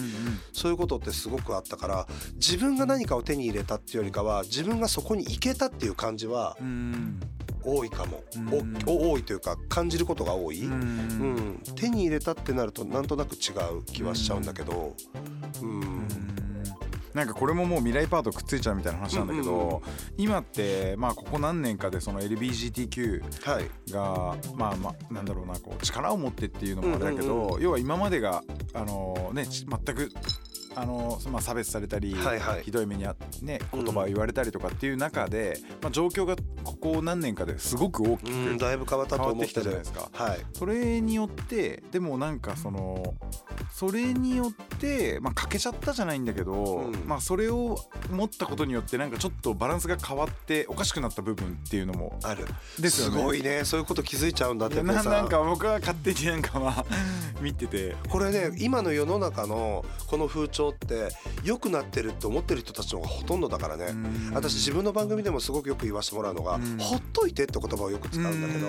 そういうことってすごくあったから自分が何かを手に入れたっていうよりかは自分がそこに行けたっていう感じはうん。多いかも、多いというか感じることが多い、ううん。ん手に入れたってなるとなんとなく違う気はしちゃうんだけど、うんなんかこれももう未来パートくっついちゃうみたいな話なんだけど、今ってまあここ何年かでその LBGTQ はい。がまあまあなんだろうなこう力を持ってっていうのもあれだけど、要は今までがあのねち全くあの、まあ、差別されたり、はいはい。ひどい目にあね言葉を言われたりとかっていう中で、まあ、状況がここ何年かですごく大きくうんだいぶ変わったと変わってきたじゃないですか。はい。それによってでもなんかそのそれによってまあ欠けちゃったじゃないんだけど、うん。まあそれを持ったことによってなんかちょっとバランスが変わっておかしくなった部分っていうのもある。ですよね。ごいね。そういうこと気づいちゃうんだってさななんか僕は勝手になんかまあ 見てて。これね今の世の中のこの風潮って良くなってるって思ってる人たちの方がほとんどだからね。うん。私自分の番組でもすごくよく言わせてもらうのがうん「ほっといて」って言葉をよく使うんだけど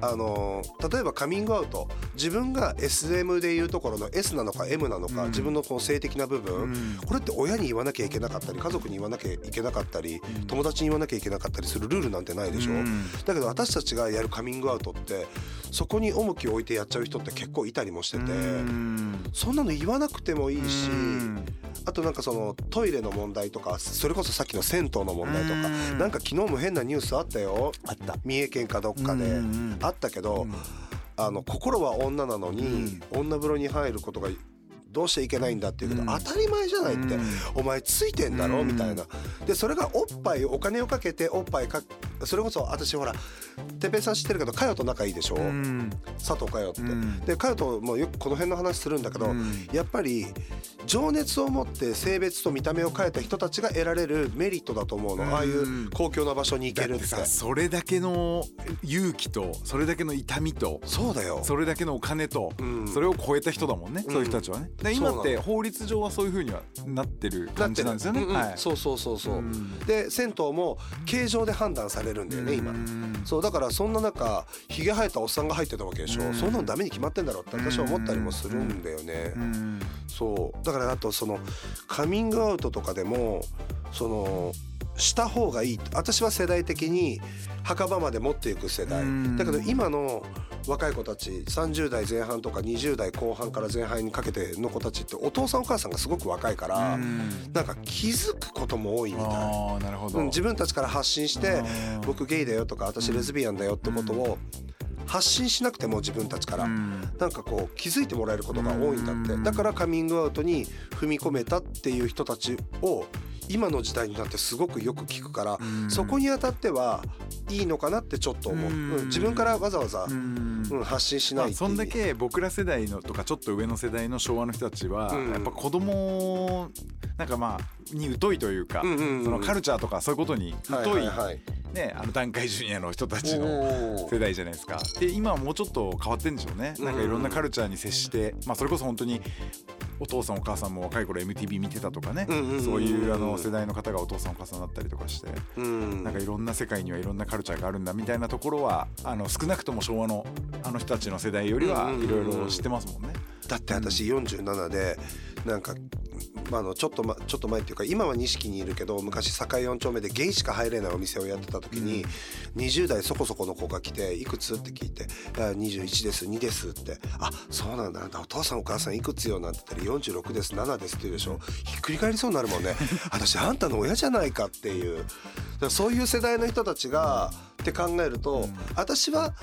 あの例えばカミングアウト。自分が SM でいうところの S なのか M なのかうん。自分のこの性的な部う分ん。これって親に言わなきゃいけなかったり家族に言わなきゃいけなかったりうん。友達に言わなきゃいけなかったりするルールなんてないでしょ。うん。だけど私たちがやるカミングアウトってそこに重きを置いてやっちゃう人って結構いたりもしててうん。そんなの言わなくてもいいしうん。あとなんかそのトイレの問題とかそれこそさっきの銭湯の問題とかうん。なんか昨日も変なニュースあったよ。あった。三重県かどっかであったけどうん。あの心は女なのに女風呂に入ることがどうしていけないんだっていうけどうん。当たり前じゃないってうん。お前ついてんだろうん。みたいな。でそれがおっぱいお金をかけておっぱいかそれこそ私ほらてっぺいさん知ってるけどかよと仲いいでしょ？うん。佐藤かよって。うん。でかよともよくこの辺の話するんだけどうん。やっぱり情熱を持って性別と見た目を変えた人たちが得られるメリットだと思うの。ああいう公共な場所に行けるって。さそれだけの勇気とそれだけの痛みとそうだよ。それだけのお金と、うん。それを超えた人だもんね、うんそういう人たちはねで今って法律上はそういうふうにはなってるだ感じなんですよね、うんうん。はい。そうそうそうそう、うん。で銭湯も形状で判断されるんだよね今。うん。そうだからそんな中ひげ生えたおっさんが入ってたわけでしょ、うん。そんなのダメに決まってんだろうって私は思ったりもするんだよね、うん。そう。だからあとそのカミングアウトとかでもそのした方がいい。私は世代的に墓場まで持っていく世代。うん。だけど今の若い子たち30代前半とか20代後半から前半にかけての子たちってお父さんお母さんがすごく若いから、うん。なんか気づくことも多いみたい。ああなるほど、うん、自分たちから発信して僕ゲイだよとか私レズビアンだよってことを発信しなくても自分たちから。うん。なんかこう気づいてもらえることが多いんだって。うん。だからカミングアウトに踏み込めたっていう人たちを今の時代になってすごくよく聞くから、うん。そこにあたってはいいのかなってちょっと思う、うん。うん。自分からわざわざ、ううんん発信しないまあそんだけ僕ら世代のとかちょっと上の世代の昭和の人たちはうん。やっぱ子供なんかまあに疎いというかうんうんうんそのカルチャーとかそういうことにはい疎はいい。はいねあの団塊ジュニアの人たちの世代じゃないですか。で今はもうちょっと変わってんでしょうね。なんかいろんなカルチャーに接してまあそれこそ本当にお父さんお母さんも若い頃 MTV 見てたとかね。うんうんうんうん。そういうあの世代の方がお父さんお母さんだったりとかしてうん。なんかいろんな世界にはいろんなカルチャーがあるんだみたいなところはあの少なくとも昭和のあの人たちの世代よりはうんうんうんいろいろ知ってますもんね。だって私47でなんか、まあ、あのちょっと、ま、ちょっと前っていうか今は錦にいるけど昔堺4丁目でゲイしか入れないお店をやってた時に、20代そこそこの子が来て「いくつ?」って聞いて「あ21です2です」って「あそうなんだ。お父さんお母さんいくつよ」なんて言ったら「46です7です」って言うでしょ。ひっくり返りそうになるもんね。私あんたの親じゃないかっていう。そういう世代の人たちがって考えると、私は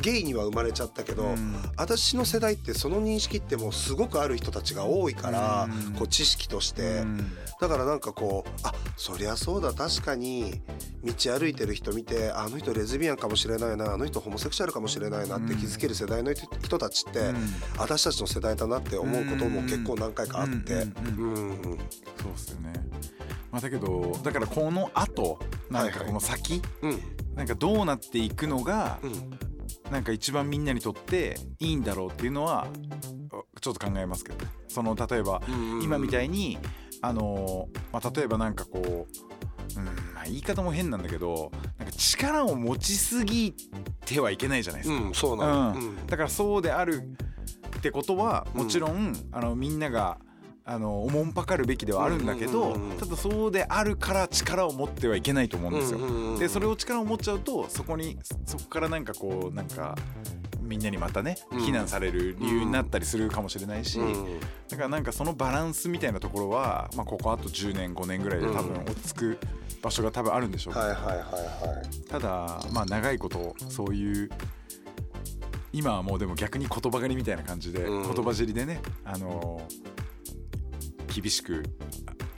ゲイには生まれちゃったけど、うん。私の世代ってその認識ってもうすごくある人たちが多いから、うん。こう知識として、うん。だからなんかこうあそりゃそうだ確かに道歩いてる人見てあの人レズビアンかもしれないなあの人ホモセクシャルかもしれないなって気づける世代の人人たちって、うん。私たちの世代だなって思うことも結構何回かあって。そうっすよね。まあだけどだからこの後なんかはいはい。この先、うん。なんかどうなっていくのがうん。なんか一番みんなにとっていいんだろうっていうのはちょっと考えますけどね。その例えばうん。今みたいにあのーまあ、例えばなんかこう、うんまあ、言い方も変なんだけどなんか力を持ちすぎてはいけないじゃないですか。うんそうなの、ううん。ん。だからそうであるってことはもちろん、あのみんながあのおもんぱかるべきではあるんだけど、うんうんうんうん。ただそうであるから力を持ってはいけないと思うんですよ。うんうんうん。でそれを力を持っちゃうとそこにそこからなんかこうなんかみんなにまたねうん。非難される理由になったりするかもしれないし、うん。だからなんかそのバランスみたいなところは、まあ、ここあと10年5年ぐらいで多分落ち着く場所が多分あるんでしょう。けど、はいはいはいはい。ただまあ長いことそういう今はもうでも逆に言葉狩りみたいな感じで、うん。言葉尻でね、あのー厳しく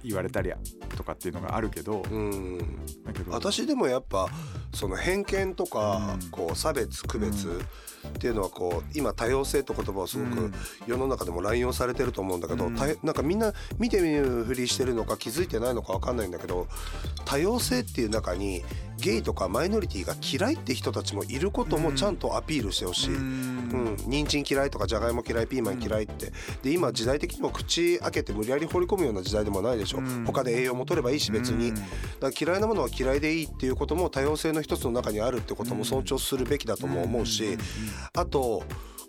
言われたりとかっていうのがあるけど、うん。だけど私でもやっぱその偏見とかうん。こう差別区別っていうのはこう今多様性って言葉をすごくうん。世の中でも乱用されてると思うんだけどうん。たなんかみんな見てみるふりしてるのか気づいてないのか分かんないんだけど多様性っていう中にゲイとかマイノリティが嫌いって人たちもいることもちゃんとアピールしてほしい。うん。うん、人参嫌いとかじゃがいも嫌いピーマン嫌いってで今時代的にも口開けて無理やり放り込むような時代でもないでしょ、うん。他で栄養も取ればいいし別に、うん。だから嫌いなものは嫌いでいいっていうことも多様性の一つの中にあるってことも尊重するべきだとも思うし、あと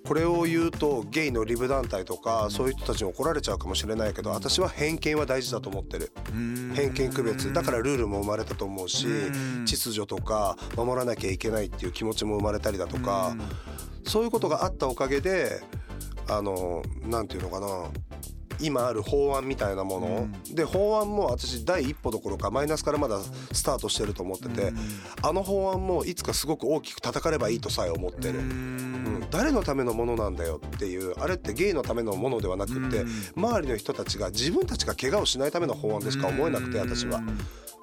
これを言うとゲイのリブ団体とかそういう人たちに怒られちゃうかもしれないけど私は偏見は大事だと思ってる。うん。偏見区別。だからルールも生まれたと思うしうん。秩序とか守らなきゃいけないっていう気持ちも生まれたりだとかそういうことがあったおかげであのなんていうのかな今ある法案みたいなもの、で法案も私第一歩どころかマイナスからまだスタートしてると思ってて、あの法案もいつかすごく大きく叩かればいいとさえ思ってる。うん。誰のためのものなんだよっていうあれってゲイのためのものではなくって周りの人たちが自分たちが怪我をしないための法案でしか思えなくて私は。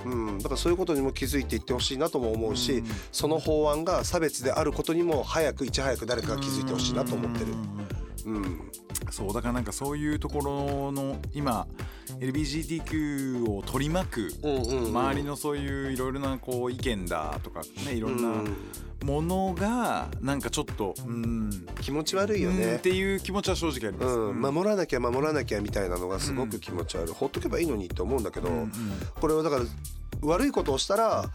うん、だからそういうことにも気づいていってほしいなとも思うし、その法案が差別であることにも早くいち早く誰かが気づいてほしいなと思ってる。うん、そうだからなんかそういうところの今 LGBTQ を取り巻くうんうんうん。周りのそういういろいろなこう意見だとかねいろんうなん。ものがなんかちょっとうん気持ち悪いようんっね。ていう気持ちは正直あります。うん、守らなきゃ守らなきゃみたいなのがすごく気持ち悪い、ほっとけばいいのにって思うんだけど、うんうん。これはだから悪いことをしたら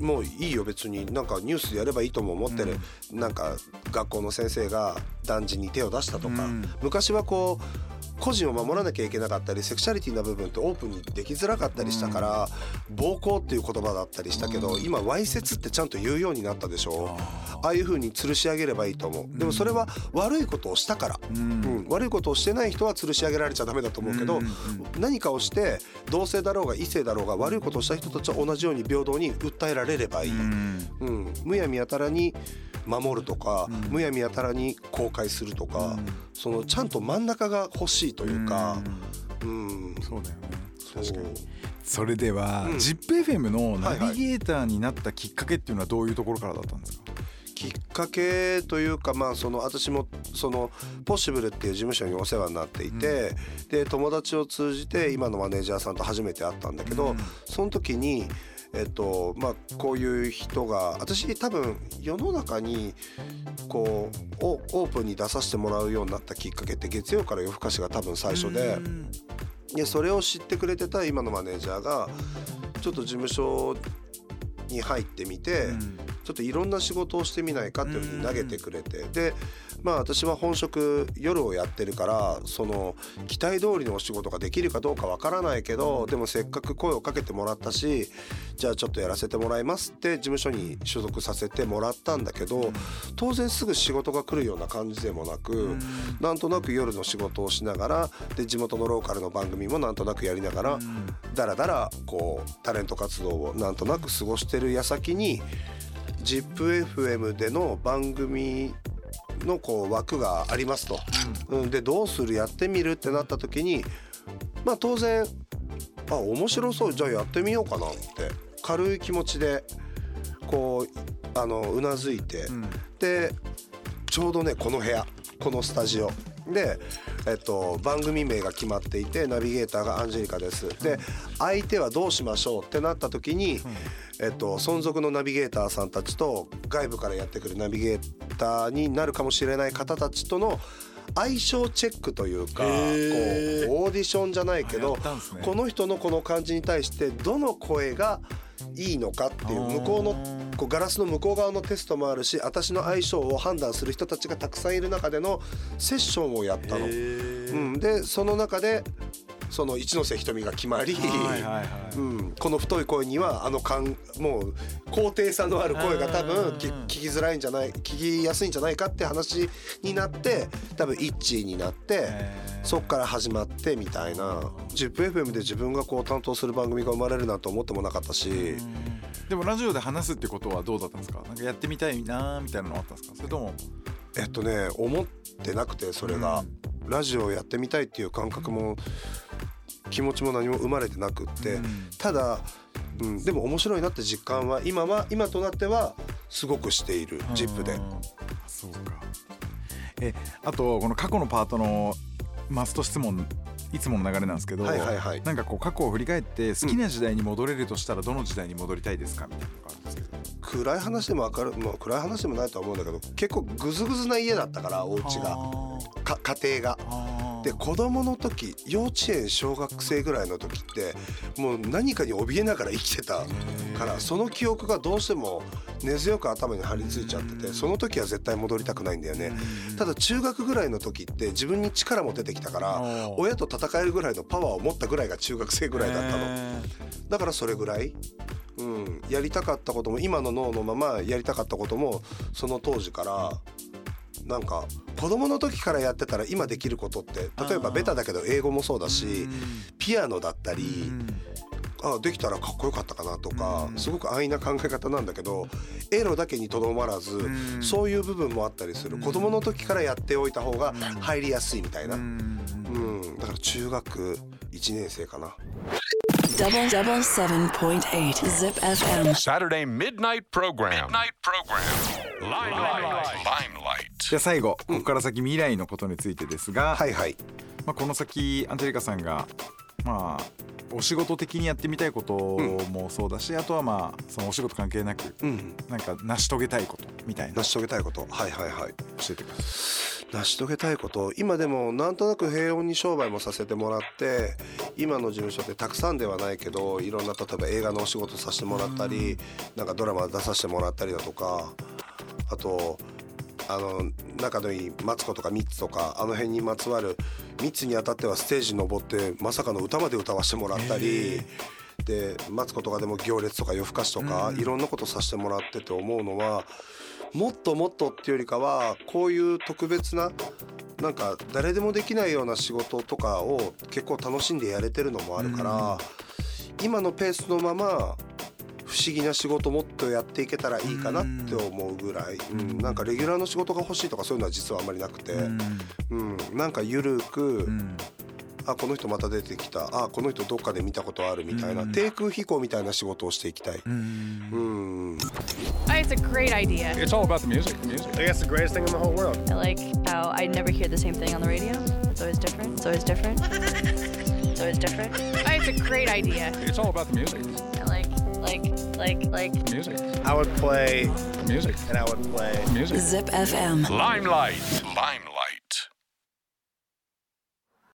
もういいよ別になんかニュースでやればいいとも思ってる、なんか学校の先生が男児に手を出したとか、うん。昔はこう個人を守らなきゃいけなかったりセクシャリティな部分ってオープンにできづらかったりしたから、暴行っていう言葉だったりしたけど、今わいせつってちゃんと言うようになったでしょ。ああいう風に吊るし上げればいいと思う。でもそれは悪いことをしたから、うん。うん。悪いことをしてない人は吊るし上げられちゃダメだと思うけど、何かをして同性だろうが異性だろうが悪いことをした人たちは同じように平等に訴えられればいい、うん。うん。むやみやたらに守るとか、むやみやたらに公開するとか、そのちゃんと真ん中が欲しいというか、うん。そうだよね。確かに。それでは、うん。ZIPFM のナビゲーターになったきっかけっていうのはどういうところからだったんですか、きっかけというかまあその私もそのポッシブルっていう事務所にお世話になっていて、で友達を通じて今のマネージャーさんと初めて会ったんだけど、うん。その時にえっとまあこういう人が私多分世の中にこうオオープンに出させてもらうようになったきっかけって月曜から夜更かしが多分最初で。うんでそれを知ってくれてた今のマネージャーがちょっと事務所に入ってみて、うんちょっといろんな仕事をしてみないかっていうふうに投げてくれて、でまあ私は本職夜をやってるからその期待通りのお仕事ができるかどうかわからないけどでもせっかく声をかけてもらったしじゃあちょっとやらせてもらいますって事務所に所属させてもらったんだけど当然すぐ仕事が来るような感じでもなく。なんとなく夜の仕事をしながらで地元のローカルの番組もなんとなくやりながらだらだらこうタレント活動をなんとなく過ごしてる矢先に ZIPFM での番組のこう枠がありますと。うん、でどうするやってみるってなった時にまあ当然あ面白そうじゃあやってみようかなって軽い気持ちでこうあのうなずいて、でちょうどねこの部屋このスタジオで、えっと、番組名が決まっていてナビゲーターがアンジェリカです。で相手はどうしましょう？ってなった時に、えっと、存続のナビゲーターさんたちと外部からやってくるナビゲーターになるかもしれない方たちとの相性チェックというかこうオーディションじゃないけあどこの人のこの感じに対してどの声がいいのかっていう向こうのこうガラスの向こう側のテストもあるし私の相性を判断する人たちがたくさんいる中でのセッションをやったの。うん、でその中でその一ノ瀬瞳が決まり、うん、この太い声にはあのかんもう高低差のある声が多うん。分き聞きづらいんじゃない聞きやすいんじゃないかって話になって多分イッチーになってそっから始まってみたいな。ZIPFM で自分がこう担当する番組が生まれるなんて思ってもなかったし。でもラジオで話すってことはどうだったんですか？なんかやってみたいなーみたいなのあったんですか？それとも？えっとね思ってなくてそれが、ラジオをやってみたいっていう感覚も気持ちも何も生まれてなくって、うん。ただ、うん、でも面白いなって実感は今は今となってはすごくしている「ZIP!」でうん。そうか。えあとこの過去のパートのマスト質問いつもの流れなんですけど、はいはいはい。なんかこう過去を振り返って好きな時代に戻れるとしたらどの時代に戻りたいですかみたいなのがあるんですけど。暗い話でも明るい、まあ、暗い話でもないとは思うんだけど結構グズグズな家だったからお家が。家庭が。ーで子供の時幼稚園小学生ぐらいの時ってもう何かに怯えながら生きてたからその記憶がどうしても根強く頭に張り付いちゃっててその時は絶対戻りたくないんだよね。ただ中学ぐらいの時って自分に力も出てきたから親と戦えるぐらいのパワーを持ったぐらいが中学生ぐらいだったの。へだからそれぐらい、うん、やりたかったことも今の脳のままやりたかったこともその当時からなんか子供の時からやってたら今できることって例えばベタだけど英語もそうだしピアノだったーりうん。あできたらかっこよかったかなとかうん。すごく安易な考え方なんだけどエロだけにとどまらずん。そういう部分もあったりする。うん。子供の時からやっておいた方が入りやすいみたいな。ううん。ん。だから中学1年生かな Double double seven point eight Zip FM. Saturday midnight program. Midnight program. Limelight. Limelight. じゃあ最後ここから先未来のことについてですが、はいはいまあ、この先アンジェリカさんがまあお仕事的にやってみたいこともそうだし、あとはまあそのお仕事関係なくうんなんか成し遂げたいことみたいな成し遂げたいことはいはいはい教えてくださ成し遂げたいこと今でもなんとなく平穏に商売もさせてもらって今の事務所ってたくさんではないけどいろんな例えば映画のお仕事させてもらったりなんかドラマ出させてもらったりだとかあとあの仲のいいマツコとかミッツとかあの辺にまつわるミッツにあたってはステージに登ってまさかの歌まで歌わせてもらったり。でマツコとかでも行列とか夜更かしとかいろんなことさせてもらってて思うのはもっともっとっていうよりかはこういう特別ななんか誰でもできないような仕事とかを結構楽しんでやれてるのもあるから今のペースのまま不思議な仕事もっとやっていけたらいいかなって思うぐらい、うん、なんかレギュラーの仕事が欲しいとかそういうのは実はあんまりなくて、い。うん、なんかゆるく、うんあこの人また出てきたあこの人どっかで見たことあるみたいな低空飛行みたいな仕事をしていきたいうん。It's a great idea. It's all about the music. Music. I guess the greatest thing in the whole world. I like how I never hear the same thing on the radio. It's always different. It's always different. It's always different. It's a great idea. It's all about the music. I like, like, like, like. Music. I would play music. and I would play music. Zip FM. Limelight. Limelight.